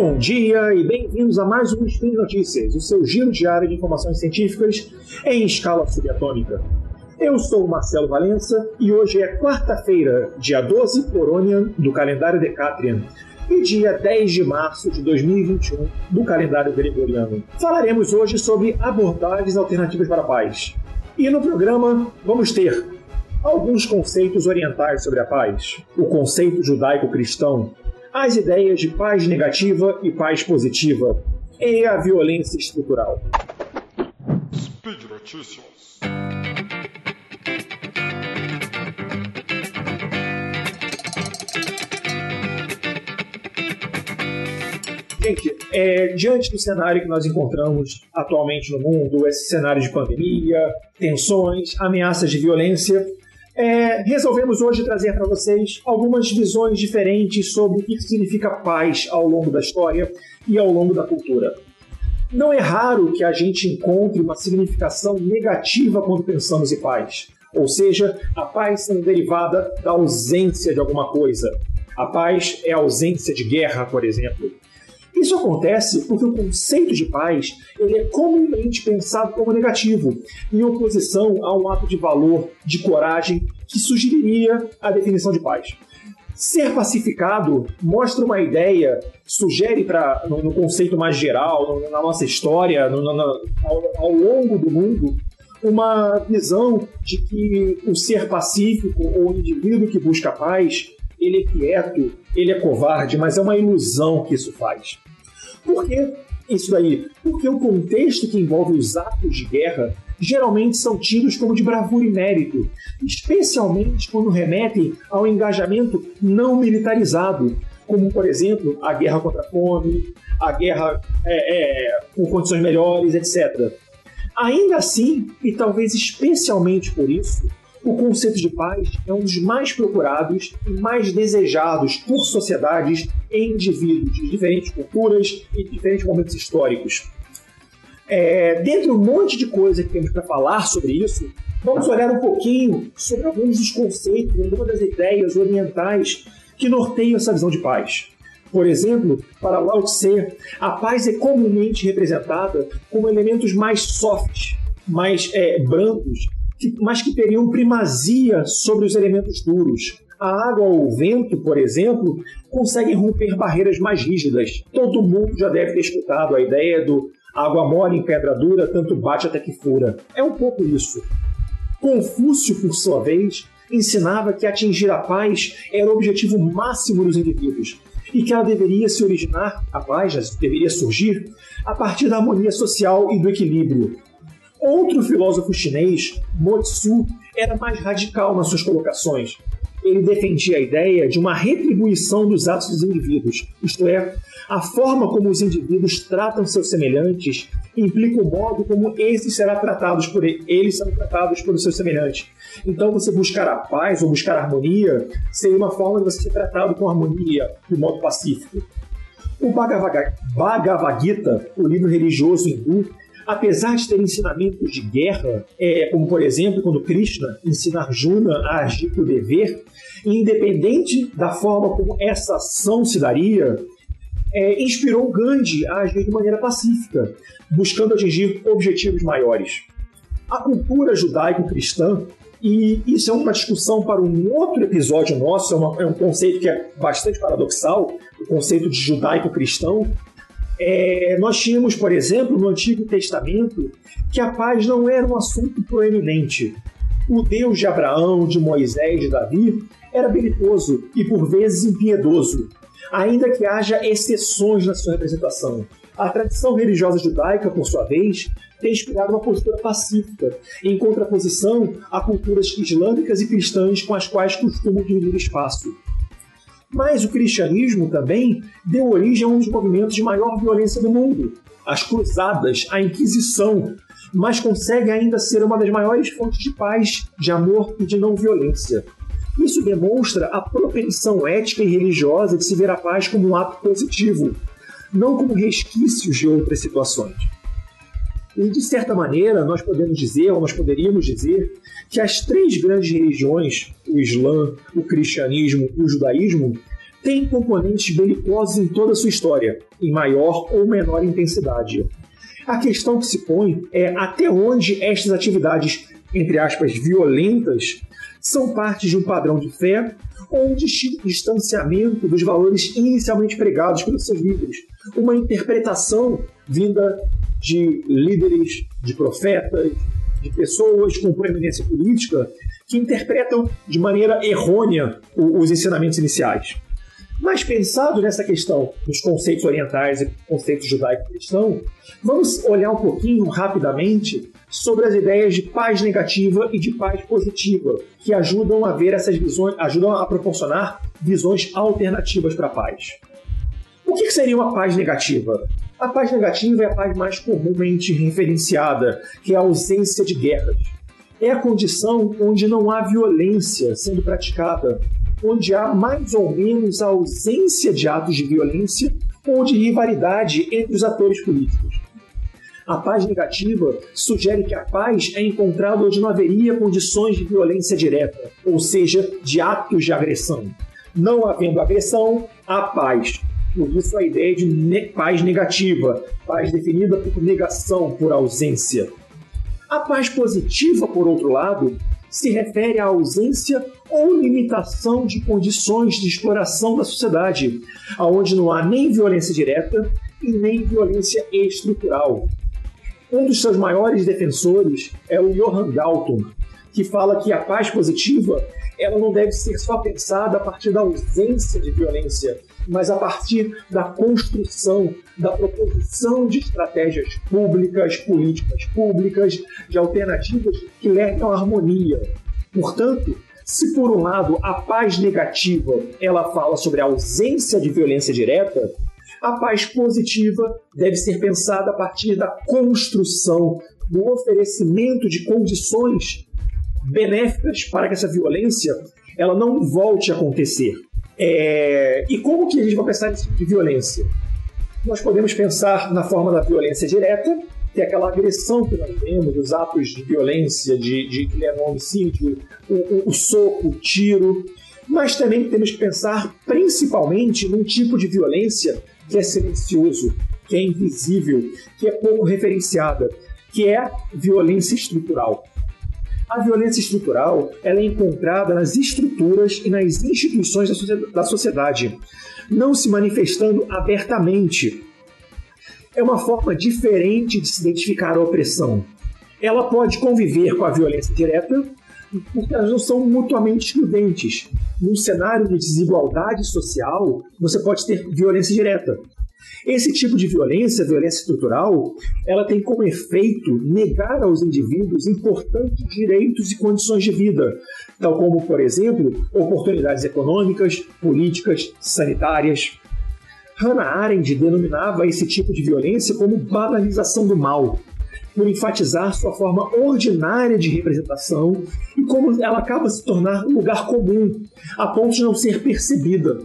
Bom dia e bem-vindos a mais um Spin Notícias, o seu giro diário de informações científicas em escala subatômica. Eu sou o Marcelo Valença e hoje é quarta-feira, dia 12 Coronian do calendário Decatrian e dia 10 de março de 2021 do calendário gregoriano. Falaremos hoje sobre abordagens alternativas para a paz. E no programa vamos ter alguns conceitos orientais sobre a paz, o conceito judaico-cristão, as ideias de paz negativa e paz positiva e a violência estrutural. Speed Notícias. Gente, é, diante do cenário que nós encontramos atualmente no mundo, esse cenário de pandemia, tensões, ameaças de violência, é, resolvemos hoje trazer para vocês algumas visões diferentes sobre o que significa paz ao longo da história e ao longo da cultura. Não é raro que a gente encontre uma significação negativa quando pensamos em paz, ou seja, a paz sendo derivada da ausência de alguma coisa. A paz é a ausência de guerra, por exemplo. Isso acontece porque o conceito de paz ele é comumente pensado como negativo, em oposição a um ato de valor, de coragem, que sugeriria a definição de paz. Ser pacificado mostra uma ideia, sugere para no, no, conceito mais geral, no, na nossa história, no, ao, ao longo do mundo, uma visão de que o ser pacífico ou o indivíduo que busca paz, ele é quieto, ele é covarde, mas é uma ilusão que isso faz. Por que isso daí? Porque o contexto que envolve os atos de guerra geralmente são tidos como de bravura e mérito, especialmente quando remetem ao engajamento não militarizado, como, por exemplo, a guerra contra a fome, a guerra é, é, com condições melhores, etc. Ainda assim, e talvez especialmente por isso, o conceito de paz é um dos mais procurados e mais desejados por sociedades e indivíduos de diferentes culturas e diferentes momentos históricos. É, dentre um monte de coisa que temos para falar sobre isso, vamos olhar um pouquinho sobre alguns dos conceitos, algumas das ideias orientais que norteiam essa visão de paz. Por exemplo, para Lao Tse, a paz é comumente representada como elementos mais soft, mais é, brandos mas que teriam primazia sobre os elementos duros. A água ou o vento, por exemplo, conseguem romper barreiras mais rígidas. Todo mundo já deve ter escutado a ideia do água mole em pedra dura, tanto bate até que fura. É um pouco isso. Confúcio, por sua vez, ensinava que atingir a paz era o objetivo máximo dos indivíduos e que ela deveria se originar, a paz deveria surgir, a partir da harmonia social e do equilíbrio, Outro filósofo chinês, Mo Tzu, era mais radical nas suas colocações. Ele defendia a ideia de uma retribuição dos atos dos indivíduos, isto é, a forma como os indivíduos tratam seus semelhantes implica o modo como esses serão tratados por ele, eles serão tratados por seus semelhantes. Então, você buscar a paz ou buscar a harmonia seria uma forma de você ser tratado com harmonia, de modo pacífico. O Bhagavad Gita, o livro religioso hindu, apesar de ter ensinamentos de guerra, é, como por exemplo quando Krishna ensina Arjuna a agir por dever, independente da forma como essa ação se daria, é, inspirou Gandhi a agir de maneira pacífica, buscando atingir objetivos maiores. A cultura judaico-cristã, e isso é uma discussão para um outro episódio nosso, é, uma, é um conceito que é bastante paradoxal, o conceito de judaico-cristão, é, nós tínhamos, por exemplo, no Antigo Testamento, que a paz não era um assunto proeminente. O Deus de Abraão, de Moisés, de Davi, era belicoso e por vezes impiedoso, ainda que haja exceções na sua representação. A tradição religiosa judaica, por sua vez, tem inspirado uma postura pacífica, em contraposição a culturas islâmicas e cristãs com as quais costumam dividir espaço. Mas o cristianismo também deu origem a um dos movimentos de maior violência do mundo, as Cruzadas, a Inquisição, mas consegue ainda ser uma das maiores fontes de paz, de amor e de não violência. Isso demonstra a propensão ética e religiosa de se ver a paz como um ato positivo, não como resquícios de outras situações. E, de certa maneira, nós podemos dizer, ou nós poderíamos dizer, que as três grandes religiões, o Islã, o cristianismo e o judaísmo, tem componentes belicosos em toda a sua história, em maior ou menor intensidade. A questão que se põe é até onde estas atividades, entre aspas, violentas, são parte de um padrão de fé ou um distanciamento dos valores inicialmente pregados pelos seus líderes. Uma interpretação vinda de líderes, de profetas, de pessoas com proeminência política que interpretam de maneira errônea os ensinamentos iniciais. Mas pensado nessa questão dos conceitos orientais e conceitos judaico-cristão, vamos olhar um pouquinho rapidamente sobre as ideias de paz negativa e de paz positiva, que ajudam a ver essas visões, ajudam a proporcionar visões alternativas para a paz. O que seria uma paz negativa? A paz negativa é a paz mais comumente referenciada, que é a ausência de guerras. É a condição onde não há violência sendo praticada, onde há mais ou menos a ausência de atos de violência ou de rivalidade entre os atores políticos. A paz negativa sugere que a paz é encontrada onde não haveria condições de violência direta, ou seja, de atos de agressão. Não havendo agressão, há paz. Por isso a ideia de paz negativa, paz definida por negação, por ausência. A paz positiva, por outro lado, se refere à ausência ou limitação de condições de exploração da sociedade, aonde não há nem violência direta e nem violência estrutural. Um dos seus maiores defensores é o Johann Galton, que fala que a paz positiva ela não deve ser só pensada a partir da ausência de violência, mas a partir da construção, da proposição de estratégias públicas, políticas públicas, de alternativas que levem à harmonia. Portanto, se por um lado a paz negativa ela fala sobre a ausência de violência direta, a paz positiva deve ser pensada a partir da construção, do oferecimento de condições benéficas para que essa violência ela não volte a acontecer. É... E como que a gente vai pensar nesse tipo de violência? Nós podemos pensar na forma da violência direta, que é aquela agressão que nós vemos, os atos de violência, de, de que levam ao homicídio, o, o, o soco, o tiro, mas também temos que pensar principalmente num tipo de violência que é silencioso, que é invisível, que é pouco referenciada, que é violência estrutural. A violência estrutural ela é encontrada nas estruturas e nas instituições da sociedade, não se manifestando abertamente. É uma forma diferente de se identificar a opressão. Ela pode conviver com a violência direta, porque elas não são mutuamente excludentes. Num cenário de desigualdade social, você pode ter violência direta. Esse tipo de violência, violência estrutural, ela tem como efeito negar aos indivíduos importantes direitos e condições de vida, tal como, por exemplo, oportunidades econômicas, políticas, sanitárias. Hannah Arendt denominava esse tipo de violência como banalização do mal, por enfatizar sua forma ordinária de representação e como ela acaba se tornar um lugar comum, a ponto de não ser percebida,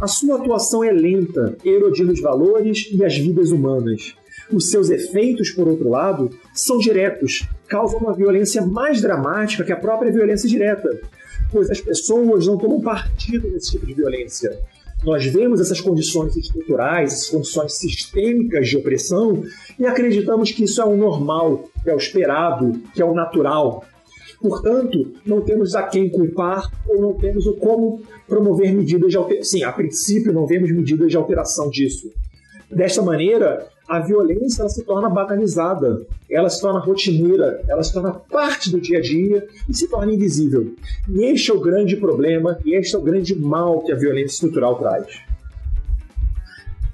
a sua atuação é lenta, erodindo os valores e as vidas humanas. Os seus efeitos, por outro lado, são diretos, causam uma violência mais dramática que a própria violência direta, pois as pessoas não tomam partido nesse tipo de violência. Nós vemos essas condições estruturais, essas condições sistêmicas de opressão e acreditamos que isso é o normal, é o esperado, que é o natural. Portanto, não temos a quem culpar ou não temos o como promover medidas de alteração. Sim, a princípio não vemos medidas de alteração disso. Desta maneira, a violência ela se torna banalizada, ela se torna rotineira, ela se torna parte do dia a dia e se torna invisível. E este é o grande problema, e este é o grande mal que a violência estrutural traz.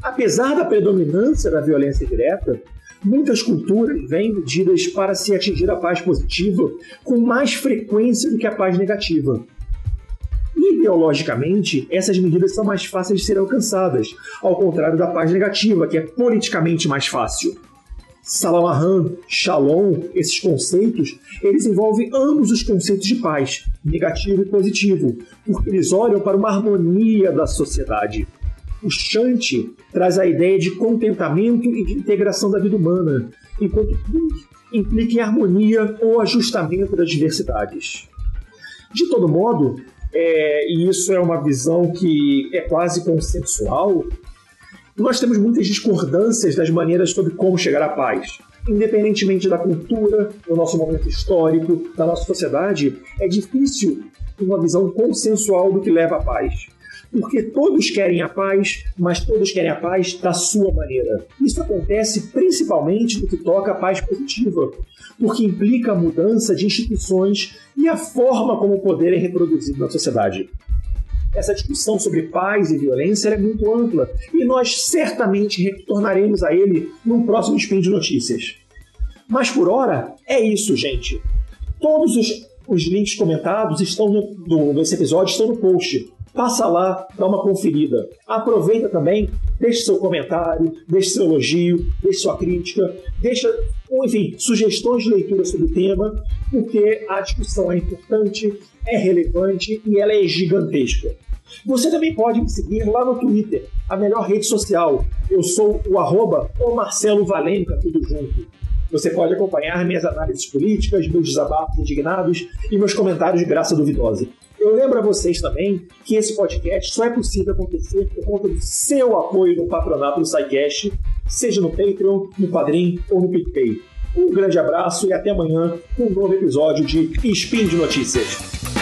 Apesar da predominância da violência direta, Muitas culturas vêm medidas para se atingir a paz positiva com mais frequência do que a paz negativa. Ideologicamente, essas medidas são mais fáceis de serem alcançadas, ao contrário da paz negativa, que é politicamente mais fácil. Salamahan, Shalom, esses conceitos, eles envolvem ambos os conceitos de paz, negativo e positivo, porque eles olham para uma harmonia da sociedade. O Shanti traz a ideia de contentamento e de integração da vida humana, enquanto implica em harmonia ou ajustamento das diversidades. De todo modo, é, e isso é uma visão que é quase consensual, nós temos muitas discordâncias das maneiras sobre como chegar à paz. Independentemente da cultura, do nosso momento histórico, da nossa sociedade, é difícil uma visão consensual do que leva à paz porque todos querem a paz, mas todos querem a paz da sua maneira. Isso acontece principalmente no que toca à paz positiva, porque implica a mudança de instituições e a forma como o poder é reproduzido na sociedade. Essa discussão sobre paz e violência é muito ampla e nós certamente retornaremos a ele num próximo Spin de Notícias. Mas por hora, é isso, gente. Todos os, os links comentados estão no, no, nesse episódio estão no post. Passa lá, dá uma conferida. Aproveita também, deixe seu comentário, deixe seu elogio, deixe sua crítica, deixa, enfim, sugestões de leitura sobre o tema, porque a discussão é importante, é relevante e ela é gigantesca. Você também pode me seguir lá no Twitter, a melhor rede social. Eu sou o arroba o Marcelo Valenca, tudo junto. Você pode acompanhar minhas análises políticas, meus desabafos indignados e meus comentários de graça duvidosa. Eu lembro a vocês também que esse podcast só é possível acontecer por conta do seu apoio no patronato do SciCast, seja no Patreon, no Padrim ou no PicPay. Um grande abraço e até amanhã com um novo episódio de Spin de Notícias.